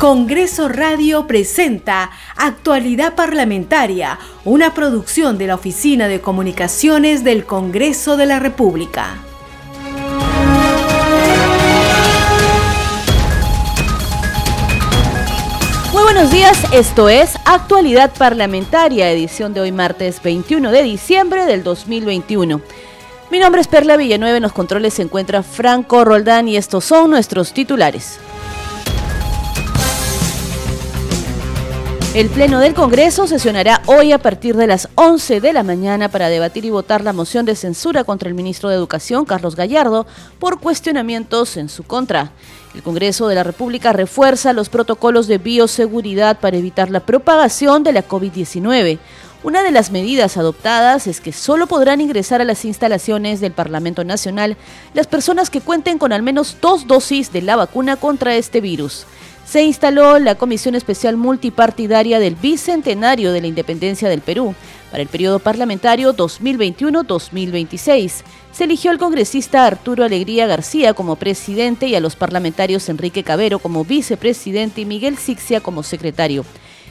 Congreso Radio presenta Actualidad Parlamentaria, una producción de la Oficina de Comunicaciones del Congreso de la República. Muy buenos días, esto es Actualidad Parlamentaria, edición de hoy martes 21 de diciembre del 2021. Mi nombre es Perla Villanueva, en los controles se encuentra Franco Roldán y estos son nuestros titulares. El Pleno del Congreso sesionará hoy a partir de las 11 de la mañana para debatir y votar la moción de censura contra el ministro de Educación, Carlos Gallardo, por cuestionamientos en su contra. El Congreso de la República refuerza los protocolos de bioseguridad para evitar la propagación de la COVID-19. Una de las medidas adoptadas es que solo podrán ingresar a las instalaciones del Parlamento Nacional las personas que cuenten con al menos dos dosis de la vacuna contra este virus se instaló la Comisión Especial Multipartidaria del Bicentenario de la Independencia del Perú para el periodo parlamentario 2021-2026. Se eligió al congresista Arturo Alegría García como presidente y a los parlamentarios Enrique Cabero como vicepresidente y Miguel Sixia como secretario.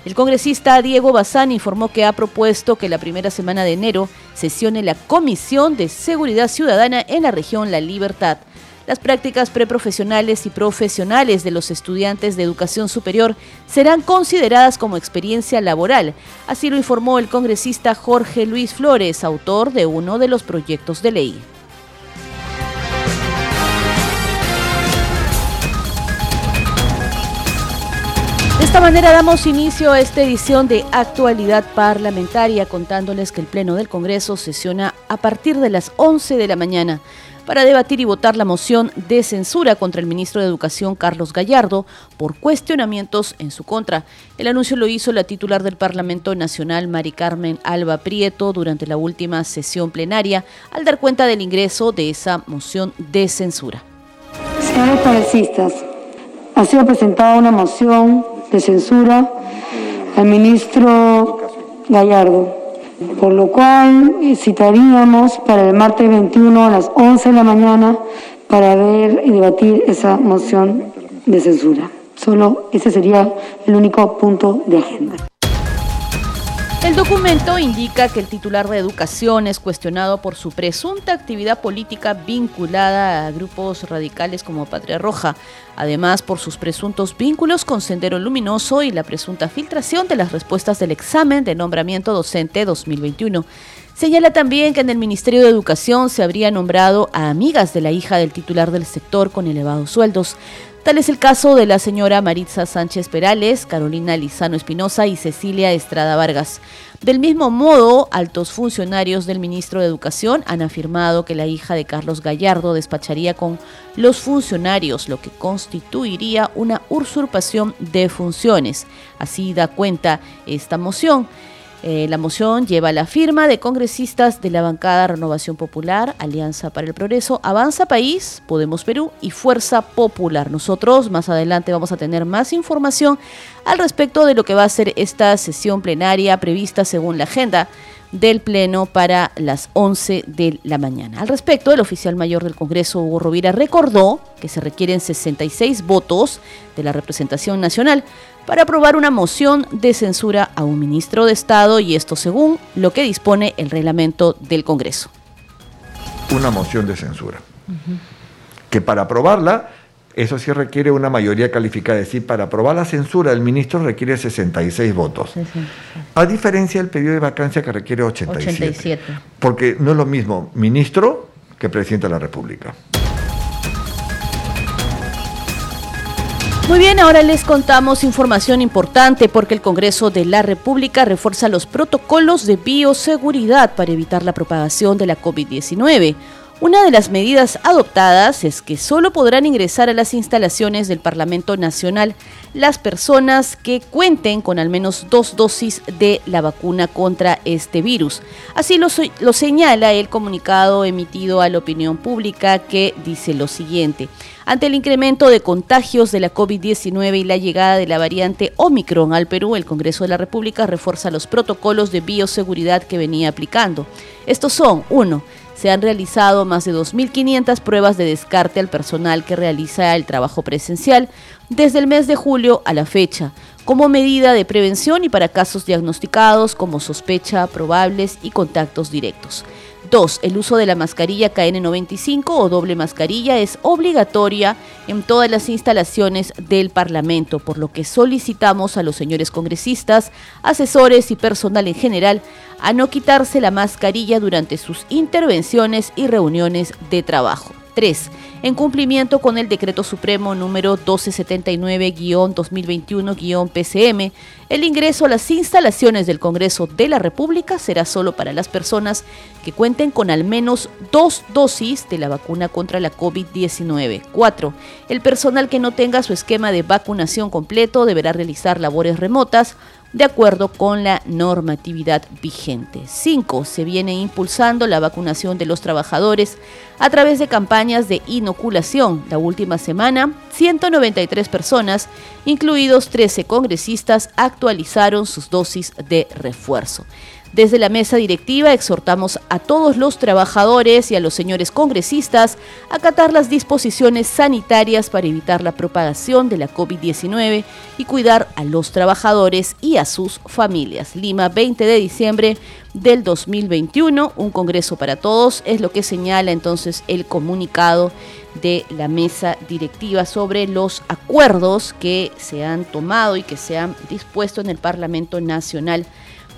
El congresista Diego Bazán informó que ha propuesto que la primera semana de enero sesione la Comisión de Seguridad Ciudadana en la región La Libertad. Las prácticas preprofesionales y profesionales de los estudiantes de educación superior serán consideradas como experiencia laboral, así lo informó el congresista Jorge Luis Flores, autor de uno de los proyectos de ley. Esta manera damos inicio a esta edición de Actualidad Parlamentaria contándoles que el Pleno del Congreso sesiona a partir de las 11 de la mañana para debatir y votar la moción de censura contra el ministro de Educación Carlos Gallardo por cuestionamientos en su contra. El anuncio lo hizo la titular del Parlamento Nacional, Mari Carmen Alba Prieto, durante la última sesión plenaria, al dar cuenta del ingreso de esa moción de censura. Señores congresistas, ha sido presentada una moción de censura al ministro Gallardo por lo cual eh, citaríamos para el martes 21 a las 11 de la mañana para ver y debatir esa moción de censura. Solo ese sería el único punto de agenda. El documento indica que el titular de educación es cuestionado por su presunta actividad política vinculada a grupos radicales como Patria Roja, además por sus presuntos vínculos con Sendero Luminoso y la presunta filtración de las respuestas del examen de nombramiento docente 2021. Señala también que en el Ministerio de Educación se habría nombrado a amigas de la hija del titular del sector con elevados sueldos. Tal es el caso de la señora Maritza Sánchez Perales, Carolina Lizano Espinosa y Cecilia Estrada Vargas. Del mismo modo, altos funcionarios del ministro de Educación han afirmado que la hija de Carlos Gallardo despacharía con los funcionarios, lo que constituiría una usurpación de funciones. Así da cuenta esta moción. Eh, la moción lleva la firma de congresistas de la bancada Renovación Popular, Alianza para el Progreso, Avanza País, Podemos Perú y Fuerza Popular. Nosotros más adelante vamos a tener más información al respecto de lo que va a ser esta sesión plenaria prevista según la agenda del Pleno para las 11 de la mañana. Al respecto, el oficial mayor del Congreso, Hugo Rovira, recordó que se requieren 66 votos de la representación nacional para aprobar una moción de censura a un ministro de Estado y esto según lo que dispone el reglamento del Congreso. Una moción de censura. Que para aprobarla, eso sí requiere una mayoría calificada. Es decir, para aprobar la censura del ministro requiere 66 votos. A diferencia del periodo de vacancia que requiere 87. 87. Porque no es lo mismo ministro que presidente de la República. Muy bien, ahora les contamos información importante porque el Congreso de la República refuerza los protocolos de bioseguridad para evitar la propagación de la COVID-19. Una de las medidas adoptadas es que solo podrán ingresar a las instalaciones del Parlamento Nacional las personas que cuenten con al menos dos dosis de la vacuna contra este virus. Así lo, lo señala el comunicado emitido a la opinión pública que dice lo siguiente. Ante el incremento de contagios de la COVID-19 y la llegada de la variante Omicron al Perú, el Congreso de la República refuerza los protocolos de bioseguridad que venía aplicando. Estos son, uno, se han realizado más de 2.500 pruebas de descarte al personal que realiza el trabajo presencial desde el mes de julio a la fecha, como medida de prevención y para casos diagnosticados como sospecha, probables y contactos directos. 2. El uso de la mascarilla KN95 o doble mascarilla es obligatoria en todas las instalaciones del Parlamento, por lo que solicitamos a los señores congresistas, asesores y personal en general a no quitarse la mascarilla durante sus intervenciones y reuniones de trabajo. 3. En cumplimiento con el Decreto Supremo número 1279-2021-PCM, el ingreso a las instalaciones del Congreso de la República será solo para las personas que cuenten con al menos dos dosis de la vacuna contra la COVID-19. 4. El personal que no tenga su esquema de vacunación completo deberá realizar labores remotas de acuerdo con la normatividad vigente. 5. Se viene impulsando la vacunación de los trabajadores a través de campañas de inoculación. La última semana, 193 personas, incluidos 13 congresistas, actualizaron sus dosis de refuerzo. Desde la mesa directiva exhortamos a todos los trabajadores y a los señores congresistas a acatar las disposiciones sanitarias para evitar la propagación de la COVID-19 y cuidar a los trabajadores y a sus familias. Lima, 20 de diciembre del 2021, un Congreso para todos, es lo que señala entonces el comunicado de la mesa directiva sobre los acuerdos que se han tomado y que se han dispuesto en el Parlamento Nacional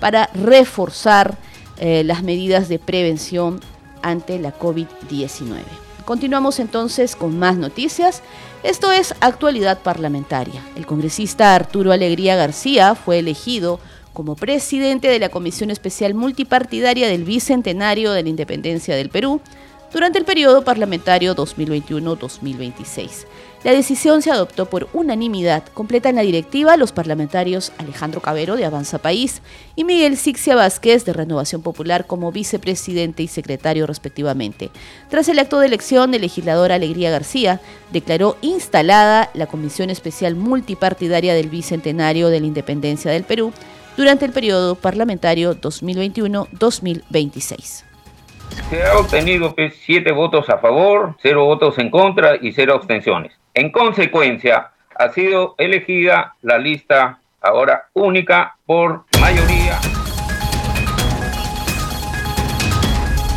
para reforzar eh, las medidas de prevención ante la COVID-19. Continuamos entonces con más noticias. Esto es actualidad parlamentaria. El congresista Arturo Alegría García fue elegido como presidente de la Comisión Especial Multipartidaria del Bicentenario de la Independencia del Perú durante el periodo parlamentario 2021-2026. La decisión se adoptó por unanimidad. Completan la directiva los parlamentarios Alejandro Cabero de Avanza País y Miguel Sixia Vázquez de Renovación Popular como vicepresidente y secretario respectivamente. Tras el acto de elección, el legislador Alegría García declaró instalada la Comisión Especial Multipartidaria del Bicentenario de la Independencia del Perú durante el periodo parlamentario 2021-2026. Se ha obtenido pues, siete votos a favor, cero votos en contra y cero abstenciones. En consecuencia, ha sido elegida la lista ahora única por mayoría.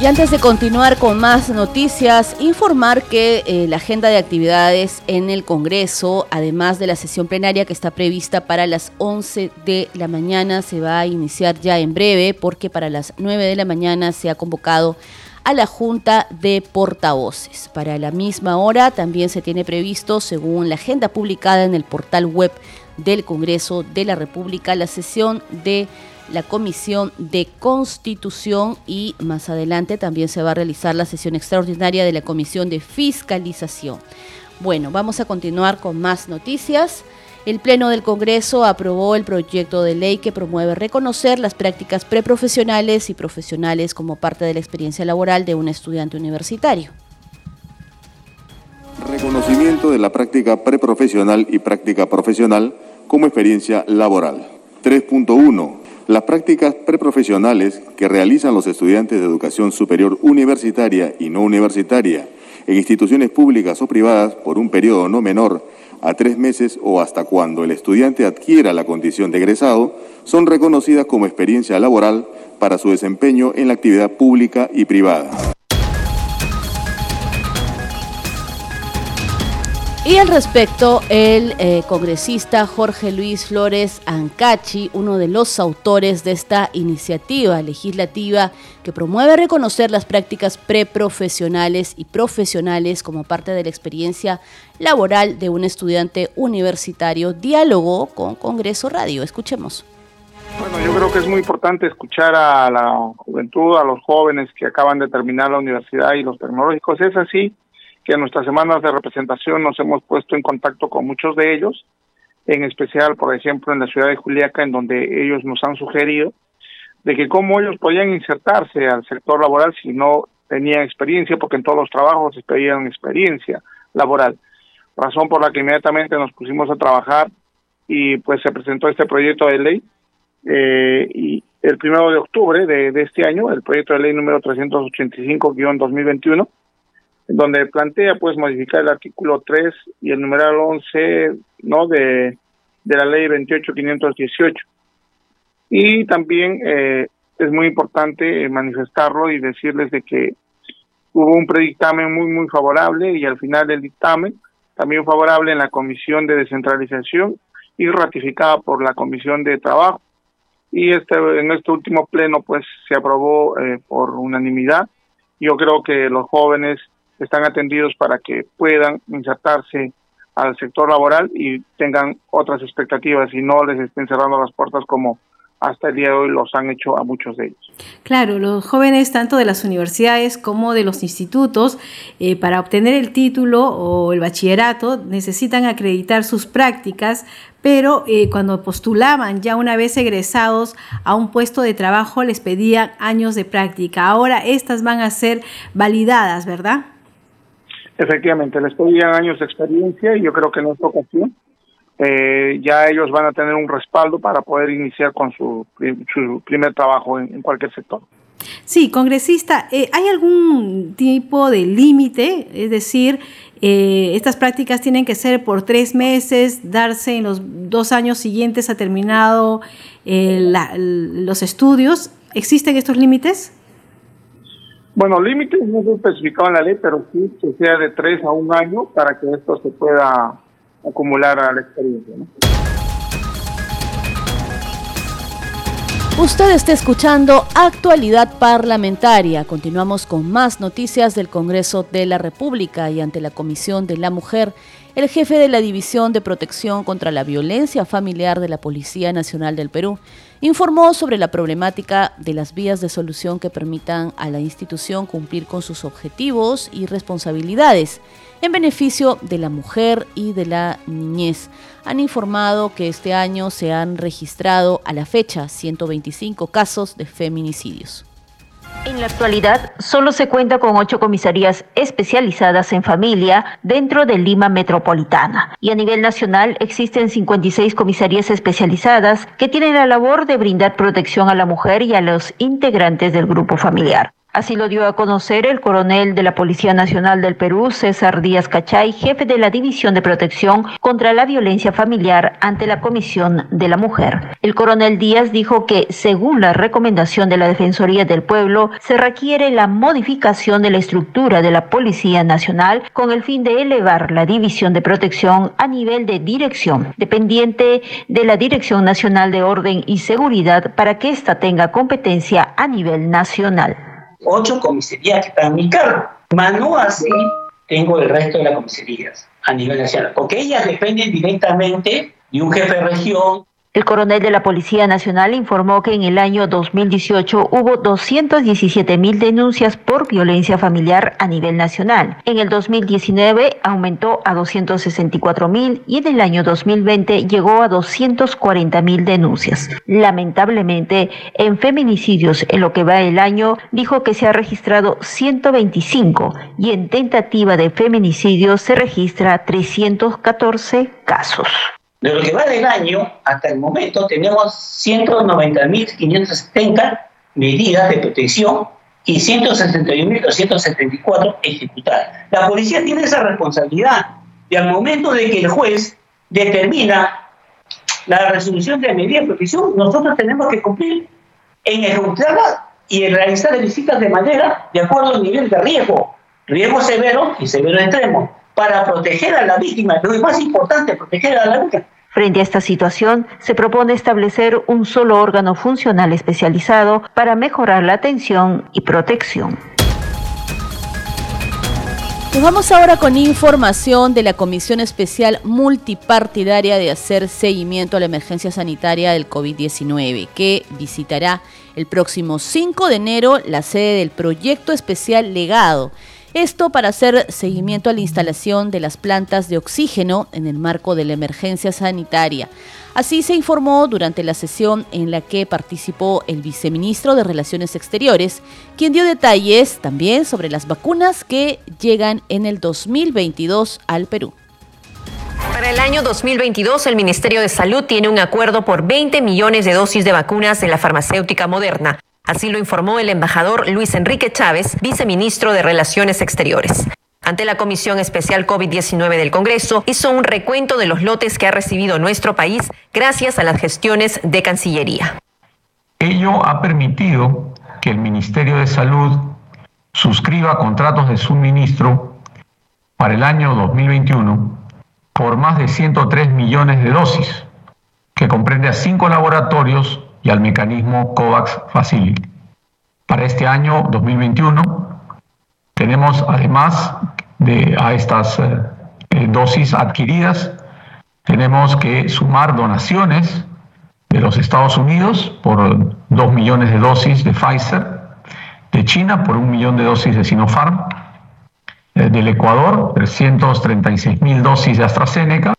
Y antes de continuar con más noticias, informar que eh, la agenda de actividades en el Congreso, además de la sesión plenaria que está prevista para las 11 de la mañana, se va a iniciar ya en breve porque para las 9 de la mañana se ha convocado a la Junta de Portavoces. Para la misma hora también se tiene previsto, según la agenda publicada en el portal web del Congreso de la República, la sesión de la Comisión de Constitución y más adelante también se va a realizar la sesión extraordinaria de la Comisión de Fiscalización. Bueno, vamos a continuar con más noticias. El Pleno del Congreso aprobó el proyecto de ley que promueve reconocer las prácticas preprofesionales y profesionales como parte de la experiencia laboral de un estudiante universitario. Reconocimiento de la práctica preprofesional y práctica profesional como experiencia laboral. 3.1. Las prácticas preprofesionales que realizan los estudiantes de educación superior universitaria y no universitaria en instituciones públicas o privadas por un periodo no menor a tres meses o hasta cuando el estudiante adquiera la condición de egresado, son reconocidas como experiencia laboral para su desempeño en la actividad pública y privada. Y al respecto, el eh, congresista Jorge Luis Flores Ancachi, uno de los autores de esta iniciativa legislativa que promueve reconocer las prácticas preprofesionales y profesionales como parte de la experiencia laboral de un estudiante universitario, dialogó con Congreso Radio. Escuchemos. Bueno, yo creo que es muy importante escuchar a la juventud, a los jóvenes que acaban de terminar la universidad y los tecnológicos. Es así que en nuestras semanas de representación nos hemos puesto en contacto con muchos de ellos, en especial, por ejemplo, en la ciudad de Juliaca, en donde ellos nos han sugerido de que cómo ellos podían insertarse al sector laboral si no tenían experiencia, porque en todos los trabajos se pedían experiencia laboral. Razón por la que inmediatamente nos pusimos a trabajar y pues se presentó este proyecto de ley eh, y el primero de octubre de, de este año, el proyecto de ley número 385-2021, donde plantea pues modificar el artículo 3 y el numeral 11 no de, de la ley 28518 y también eh, es muy importante manifestarlo y decirles de que hubo un predictamen muy muy favorable y al final del dictamen también favorable en la comisión de descentralización y ratificada por la comisión de trabajo. Y este en este último pleno pues se aprobó eh, por unanimidad. Yo creo que los jóvenes están atendidos para que puedan insertarse al sector laboral y tengan otras expectativas y no les estén cerrando las puertas como hasta el día de hoy los han hecho a muchos de ellos. Claro, los jóvenes tanto de las universidades como de los institutos, eh, para obtener el título o el bachillerato, necesitan acreditar sus prácticas, pero eh, cuando postulaban ya una vez egresados a un puesto de trabajo les pedían años de práctica. Ahora estas van a ser validadas, ¿verdad? Efectivamente, les pedían años de experiencia y yo creo que en esta ocasión eh, ya ellos van a tener un respaldo para poder iniciar con su, su primer trabajo en, cualquier sector. Sí, congresista, eh, ¿hay algún tipo de límite? Es decir, eh, estas prácticas tienen que ser por tres meses, darse en los dos años siguientes a terminado los estudios. ¿Existen estos límites? Bueno, límites no se especificado en la ley, pero sí que sea de tres a un año para que esto se pueda acumular a la experiencia. Usted está escuchando Actualidad Parlamentaria. Continuamos con más noticias del Congreso de la República y ante la Comisión de la Mujer el jefe de la División de Protección contra la Violencia Familiar de la Policía Nacional del Perú informó sobre la problemática de las vías de solución que permitan a la institución cumplir con sus objetivos y responsabilidades en beneficio de la mujer y de la niñez. Han informado que este año se han registrado a la fecha 125 casos de feminicidios. En la actualidad, solo se cuenta con ocho comisarías especializadas en familia dentro de Lima Metropolitana. Y a nivel nacional existen 56 comisarías especializadas que tienen la labor de brindar protección a la mujer y a los integrantes del grupo familiar. Así lo dio a conocer el coronel de la Policía Nacional del Perú, César Díaz Cachay, jefe de la División de Protección contra la Violencia Familiar ante la Comisión de la Mujer. El coronel Díaz dijo que, según la recomendación de la Defensoría del Pueblo, se requiere la modificación de la estructura de la Policía Nacional con el fin de elevar la División de Protección a nivel de dirección, dependiente de la Dirección Nacional de Orden y Seguridad para que ésta tenga competencia a nivel nacional ocho comisarías que están en mi cargo. Más no así tengo el resto de las comisarías a nivel nacional, porque ellas dependen directamente de un jefe de región, el coronel de la Policía Nacional informó que en el año 2018 hubo 217 mil denuncias por violencia familiar a nivel nacional. En el 2019 aumentó a 264 mil y en el año 2020 llegó a 240 mil denuncias. Lamentablemente, en feminicidios en lo que va el año, dijo que se ha registrado 125 y en tentativa de feminicidio se registra 314 casos. De lo que va del año, hasta el momento tenemos 190.570 medidas de protección y 161.274 ejecutadas. La policía tiene esa responsabilidad y al momento de que el juez determina la resolución de medida de protección, nosotros tenemos que cumplir en ejecutarla y en realizar visitas de manera de acuerdo al nivel de riesgo, riesgo severo y severo extremo para proteger a la víctima. Lo más importante, proteger a la víctima. Frente a esta situación, se propone establecer un solo órgano funcional especializado para mejorar la atención y protección. Nos vamos ahora con información de la Comisión Especial Multipartidaria de hacer seguimiento a la emergencia sanitaria del COVID-19, que visitará el próximo 5 de enero la sede del proyecto especial Legado esto para hacer seguimiento a la instalación de las plantas de oxígeno en el marco de la emergencia sanitaria. Así se informó durante la sesión en la que participó el viceministro de Relaciones Exteriores, quien dio detalles también sobre las vacunas que llegan en el 2022 al Perú Para el año 2022, el Ministerio de Salud tiene un acuerdo por 20 millones de dosis de vacunas de la farmacéutica moderna. Así lo informó el embajador Luis Enrique Chávez, viceministro de Relaciones Exteriores. Ante la Comisión Especial COVID-19 del Congreso, hizo un recuento de los lotes que ha recibido nuestro país gracias a las gestiones de Cancillería. Ello ha permitido que el Ministerio de Salud suscriba contratos de suministro para el año 2021 por más de 103 millones de dosis, que comprende a cinco laboratorios y al mecanismo COVAX Facility. Para este año 2021 tenemos además de a estas eh, eh, dosis adquiridas, tenemos que sumar donaciones de los Estados Unidos por 2 millones de dosis de Pfizer, de China por un millón de dosis de Sinopharm, eh, del Ecuador, 336 mil dosis de AstraZeneca.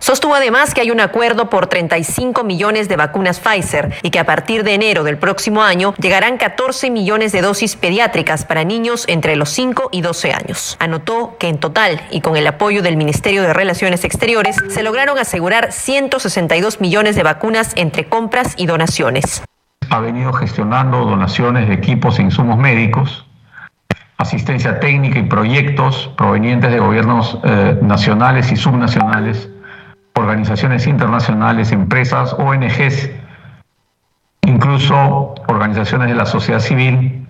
Sostuvo además que hay un acuerdo por 35 millones de vacunas Pfizer y que a partir de enero del próximo año llegarán 14 millones de dosis pediátricas para niños entre los 5 y 12 años. Anotó que en total y con el apoyo del Ministerio de Relaciones Exteriores se lograron asegurar 162 millones de vacunas entre compras y donaciones. Ha venido gestionando donaciones de equipos e insumos médicos asistencia técnica y proyectos provenientes de gobiernos eh, nacionales y subnacionales, organizaciones internacionales, empresas, ONGs, incluso organizaciones de la sociedad civil,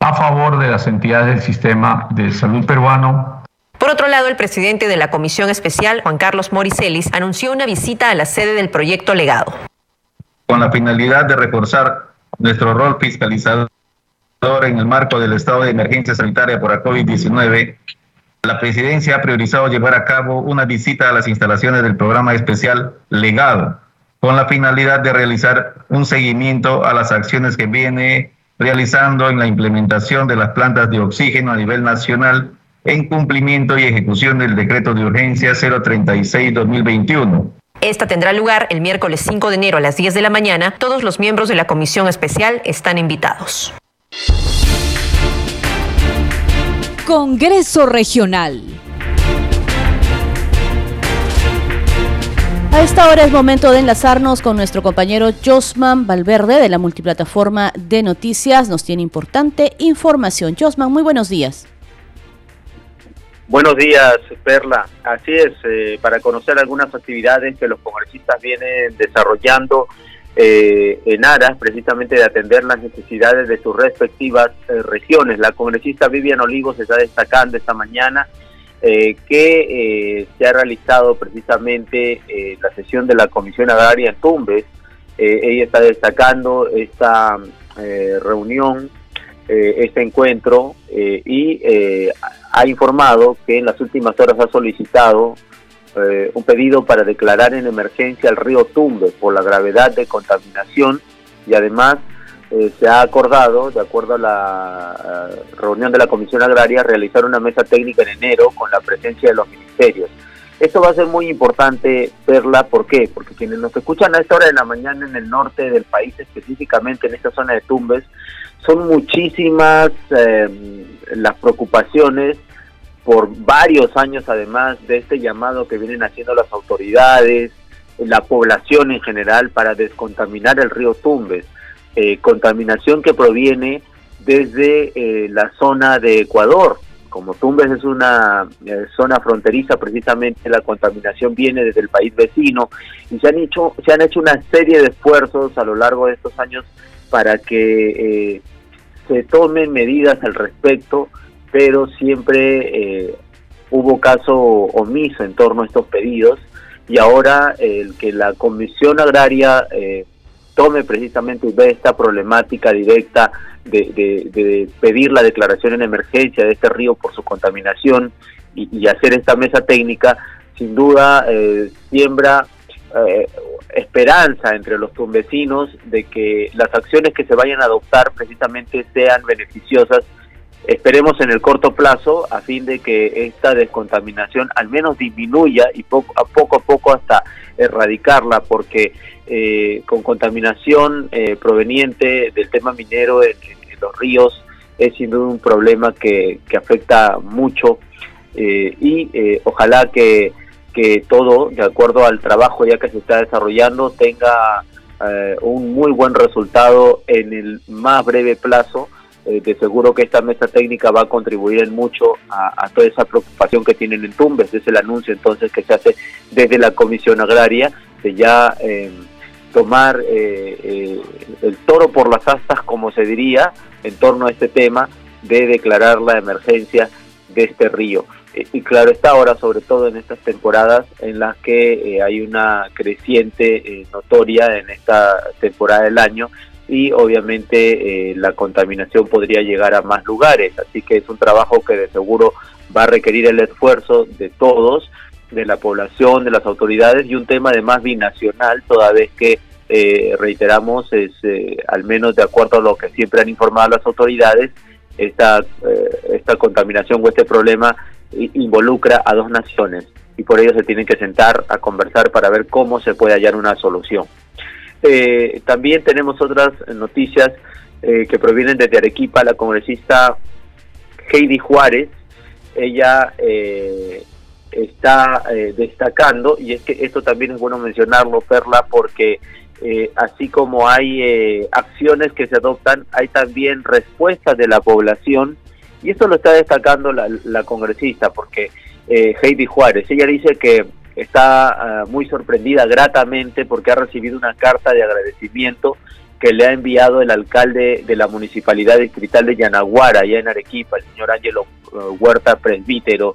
a favor de las entidades del sistema de salud peruano. Por otro lado, el presidente de la Comisión Especial, Juan Carlos Moricelis, anunció una visita a la sede del proyecto legado. Con la finalidad de reforzar nuestro rol fiscalizador en el marco del estado de emergencia sanitaria por la COVID-19, la presidencia ha priorizado llevar a cabo una visita a las instalaciones del programa especial Legado, con la finalidad de realizar un seguimiento a las acciones que viene realizando en la implementación de las plantas de oxígeno a nivel nacional en cumplimiento y ejecución del decreto de urgencia 036-2021. Esta tendrá lugar el miércoles 5 de enero a las 10 de la mañana. Todos los miembros de la comisión especial están invitados. Congreso Regional. A esta hora es momento de enlazarnos con nuestro compañero Josman Valverde de la multiplataforma de noticias. Nos tiene importante información. Josman, muy buenos días. Buenos días, Perla. Así es, eh, para conocer algunas actividades que los congresistas vienen desarrollando eh, en aras precisamente de atender las necesidades de sus respectivas eh, regiones. La congresista Vivian Olivos está destacando esta mañana eh, que se ha realizado precisamente la sesión de la Comisión Agraria en Tumbes. ella está destacando esta reunión, este encuentro y ha informado que en las últimas horas ha solicitado eh, un pedido para declarar en emergencia el río Tumbe por la gravedad de contaminación y además eh, se ha acordado, de acuerdo a la reunión de la Comisión Agraria, realizar una mesa técnica en enero con la presencia de los ministerios. Esto va a ser muy importante verla, ¿por qué? Porque quienes nos escuchan a esta hora de la mañana en el norte del país, específicamente en esta zona de Tumbes, son muchísimas eh, las preocupaciones por varios años además de este llamado que vienen haciendo las autoridades, la población en general para descontaminar el río Tumbes, eh, contaminación que proviene desde eh, la zona de Ecuador. Como Tumbes es una eh, zona fronteriza, precisamente la contaminación viene desde el país vecino y se han hecho se han hecho una serie de esfuerzos a lo largo de estos años para que se tomen medidas al respecto pero siempre eh, hubo caso omiso en torno a estos pedidos y ahora el que la Comisión Agraria eh, tome precisamente y esta problemática directa de, pedir la declaración en emergencia de este río por su contaminación y, hacer esta mesa técnica, sin duda eh, siembra esperanza entre los tumbesinos de que las acciones que se vayan a adoptar precisamente sean beneficiosas Esperemos en el corto plazo a fin de que esta descontaminación al menos disminuya y poco a poco a poco hasta erradicarla, porque eh, con contaminación eh, proveniente del tema minero en, los ríos es sin duda un problema que, afecta mucho eh, y ojalá que, que todo, de acuerdo al trabajo ya que se está desarrollando, tenga eh, un muy buen resultado en el más breve plazo. Eh, de seguro que esta mesa técnica va a contribuir en mucho a, toda esa preocupación que tienen en Tumbes. Es el anuncio entonces que se hace desde la Comisión Agraria de ya eh, tomar el toro por las astas, como se diría, en torno a este tema de declarar la emergencia de este río. Eh, y claro está ahora, sobre todo en estas temporadas en las que eh, hay una creciente eh, notoria en esta temporada del año y obviamente la contaminación podría llegar a más lugares. Así que es un trabajo que de seguro va a requerir el esfuerzo de todos, de la población, de las autoridades y un tema además binacional, toda vez que reiteramos, es al menos de acuerdo a lo que siempre han informado las autoridades, esta, esta contaminación o este problema involucra a dos naciones y por ello se tienen que sentar a conversar para ver cómo se puede hallar una solución. Eh, también tenemos otras noticias eh, que provienen desde Arequipa, la congresista Heidi Juárez, ella eh, está destacando, y es que esto también es bueno mencionarlo, Perla, porque así como hay acciones que se adoptan, hay también respuestas de la población y esto lo está destacando la, congresista, porque eh, Heidi Juárez, ella dice que está ah, muy sorprendida gratamente porque ha recibido una carta de agradecimiento que le ha enviado el alcalde de la municipalidad distrital de Yanaguara, allá en Arequipa, el señor Ángelo eh, Huerta Presbítero,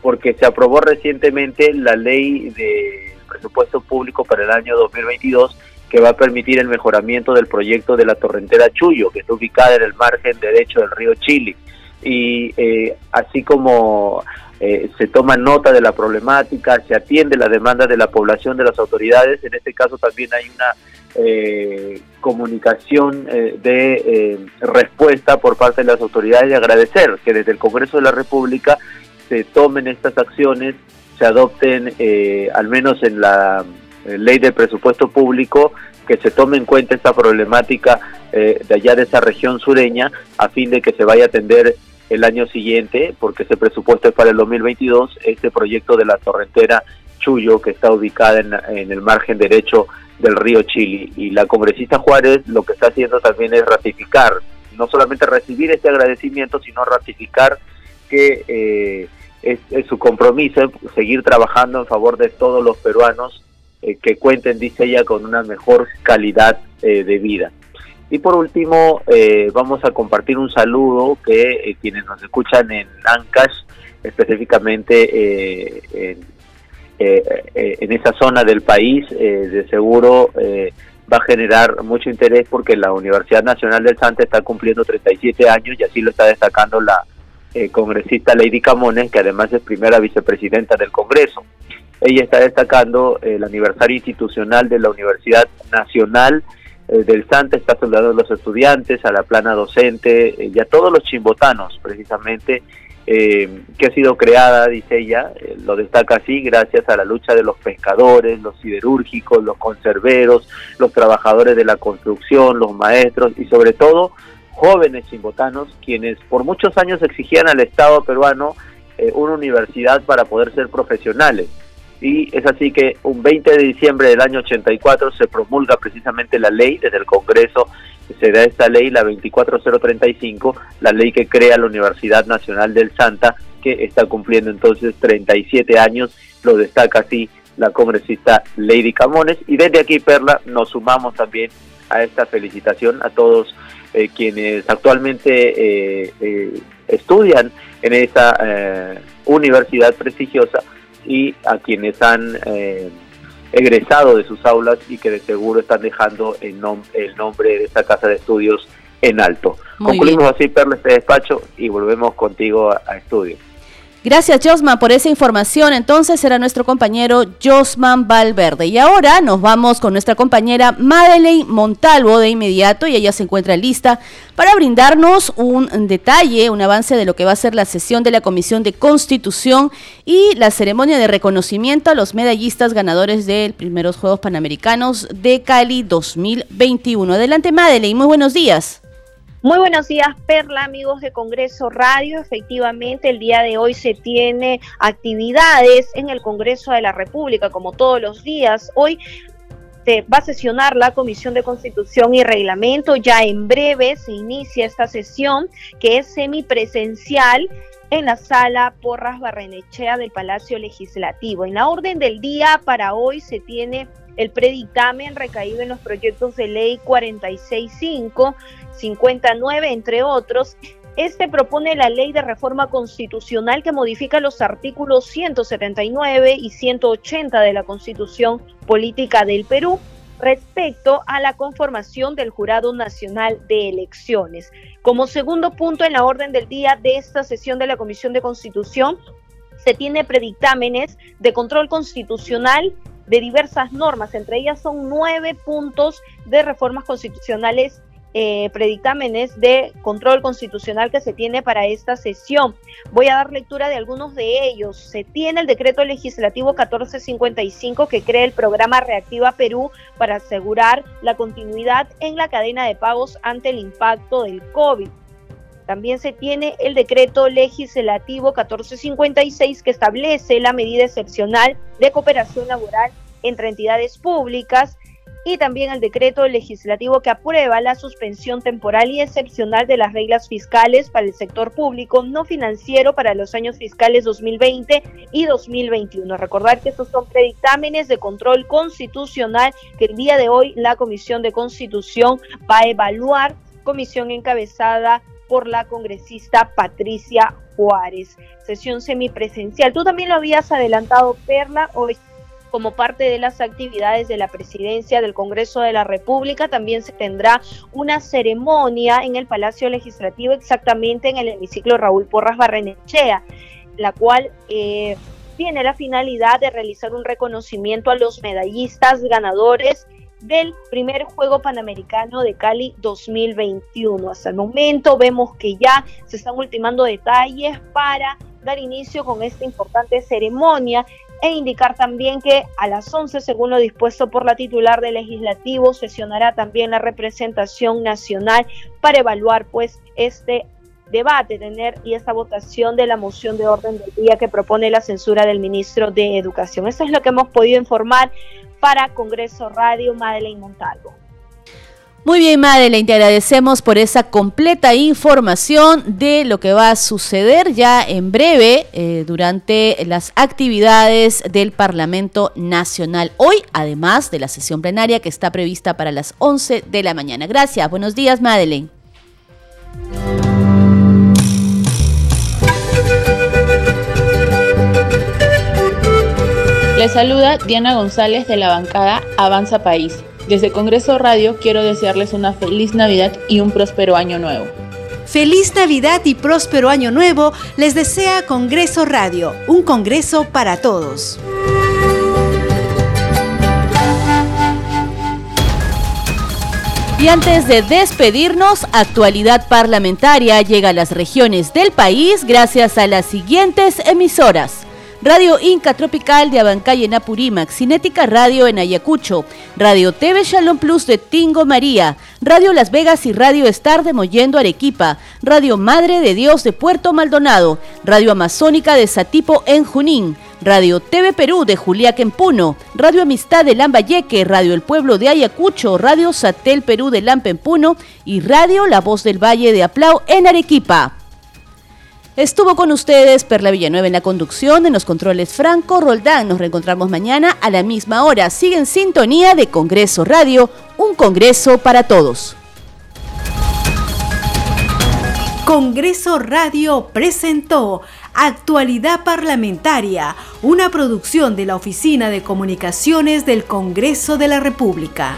porque se aprobó recientemente la ley de presupuesto público para el año 2022 que va a permitir el mejoramiento del proyecto de la torrentera Chuyo, que está ubicada en el margen derecho del río Chile y eh, así como eh, se toma nota de la problemática, se atiende la demanda de la población, de las autoridades, en este caso también hay una eh, comunicación de respuesta por parte de las autoridades y agradecer que desde el Congreso de la República se tomen estas acciones, se adopten al menos en la ley del presupuesto público que se tome en cuenta esta problemática de allá de esa región sureña a fin de que se vaya a atender el año siguiente, porque ese presupuesto es para el 2022, este proyecto de la torrentera Chuyo, que está ubicada en, el margen derecho del río Chili. Y la congresista Juárez lo que está haciendo también es ratificar, no solamente recibir este agradecimiento, sino ratificar que eh, es, su compromiso seguir trabajando en favor de todos los peruanos eh, que cuenten, dice ella, con una mejor calidad eh, de vida. Y por último, eh, vamos a compartir un saludo que eh, quienes nos escuchan en Ancash, específicamente eh, en, en, esa zona del país, de seguro va a generar mucho interés porque la Universidad Nacional del Santa está cumpliendo 37 años y así lo está destacando la congresista Lady Camones, que además es primera vicepresidenta del Congreso. Ella está destacando el aniversario institucional de la Universidad Nacional eh, del Santa está saludando a los estudiantes, a la plana docente eh, y a todos los chimbotanos, precisamente, eh, que ha sido creada, dice ella, lo destaca así, gracias a la lucha de los pescadores, los siderúrgicos, los conserveros, los trabajadores de la construcción, los maestros y sobre todo jóvenes chimbotanos, quienes por muchos años exigían al Estado peruano una universidad para poder ser profesionales y es así que un 20 de diciembre del año 84 se promulga precisamente la ley desde el Congreso se da esta ley la 24035 la ley que crea la Universidad Nacional del Santa que está cumpliendo entonces 37 años lo destaca así la congresista Lady Camones. Y desde aquí Perla nos sumamos también a esta felicitación a todos eh, quienes actualmente eh, eh, estudian en esa universidad prestigiosa y a quienes han eh, egresado de sus aulas y que de seguro están dejando el, el nombre de esta casa de estudios en alto. Concluimos así, Perla, este despacho y volvemos contigo a estudio. Gracias, Josman, por esa información. Entonces será nuestro compañero Josman Valverde. Y ahora nos vamos con nuestra compañera Madeleine Montalvo de inmediato y ella se encuentra lista para brindarnos un detalle, un avance de lo que va a ser la sesión de la Comisión de Constitución y la ceremonia de reconocimiento a los medallistas ganadores de primeros Juegos Panamericanos de Cali 2021. Adelante, Madeleine, muy buenos días. Muy buenos días, Perla, amigos de Congreso Radio. Efectivamente, el día de hoy se tiene actividades en el Congreso de la República, como todos los días. Hoy se va a sesionar la Comisión de Constitución y Reglamento. Ya en breve se inicia esta sesión que es semipresencial en la sala Porras Barrenechea del Palacio Legislativo. En la orden del día para hoy se tiene el predictamen recaído en los proyectos de ley 465, 59, entre otros. Este propone la ley de reforma constitucional que modifica los artículos 179 y 180 de la Constitución Política del Perú respecto a la conformación del Jurado Nacional de Elecciones. Como segundo punto en la orden del día de esta sesión de la Comisión de Constitución, se tiene predictámenes de control constitucional de diversas normas, entre ellas son nueve puntos de reformas constitucionales eh, predictámenes de control constitucional que se tiene para esta sesión. Voy a dar lectura de algunos de ellos. Se tiene el decreto legislativo 1455 que crea el programa Reactiva Perú para asegurar la continuidad en la cadena de pagos ante el impacto del COVID. También se tiene el decreto legislativo 1456 que establece la medida excepcional de cooperación laboral entre entidades públicas y también el decreto legislativo que aprueba la suspensión temporal y excepcional de las reglas fiscales para el sector público no financiero para los años fiscales 2020 y 2021. Recordar que estos son predictámenes de control constitucional que el día de hoy la Comisión de Constitución va a evaluar, comisión encabezada por la congresista Patricia Juárez. Sesión semipresencial. Tú también lo habías adelantado, Perla, hoy como parte de las actividades de la presidencia del Congreso de la República. También se tendrá una ceremonia en el Palacio Legislativo, exactamente en el hemiciclo Raúl Porras Barrenechea, la cual eh, tiene la finalidad de realizar un reconocimiento a los medallistas ganadores del primer Juego Panamericano de Cali 2021. Hasta el momento vemos que ya se están ultimando detalles para dar inicio con esta importante ceremonia e indicar también que a las 11, según lo dispuesto por la titular del legislativo, sesionará también la representación nacional para evaluar pues este debate, tener y esta votación de la moción de orden del día que propone la censura del ministro de Educación. Esto es lo que hemos podido informar para Congreso Radio Madeleine Montalvo. Muy bien, Madeleine, te agradecemos por esa completa información de lo que va a suceder ya en breve eh, durante las actividades del Parlamento Nacional. Hoy, además de la sesión plenaria que está prevista para las 11 de la mañana. Gracias. Buenos días, Madeleine. Le saluda Diana González de la bancada Avanza País. Desde Congreso Radio quiero desearles una feliz Navidad y un próspero año nuevo. Feliz Navidad y próspero año nuevo les desea Congreso Radio, un congreso para todos. Y antes de despedirnos, actualidad parlamentaria llega a las regiones del país gracias a las siguientes emisoras. Radio Inca Tropical de Abancay en Apurímac, Cinética Radio en Ayacucho, Radio TV Shalom Plus de Tingo María, Radio Las Vegas y Radio Star de Mollendo Arequipa, Radio Madre de Dios de Puerto Maldonado, Radio Amazónica de Satipo en Junín, Radio TV Perú de Juliaca en Puno, Radio Amistad de Lambayeque, Radio El Pueblo de Ayacucho, Radio Satel Perú de Lampa en Puno y Radio La Voz del Valle de Aplau en Arequipa. Estuvo con ustedes Perla Villanueva en la conducción, en los controles Franco Roldán. Nos reencontramos mañana a la misma hora. Sigue en sintonía de Congreso Radio, un Congreso para todos. Congreso Radio presentó Actualidad Parlamentaria, una producción de la Oficina de Comunicaciones del Congreso de la República.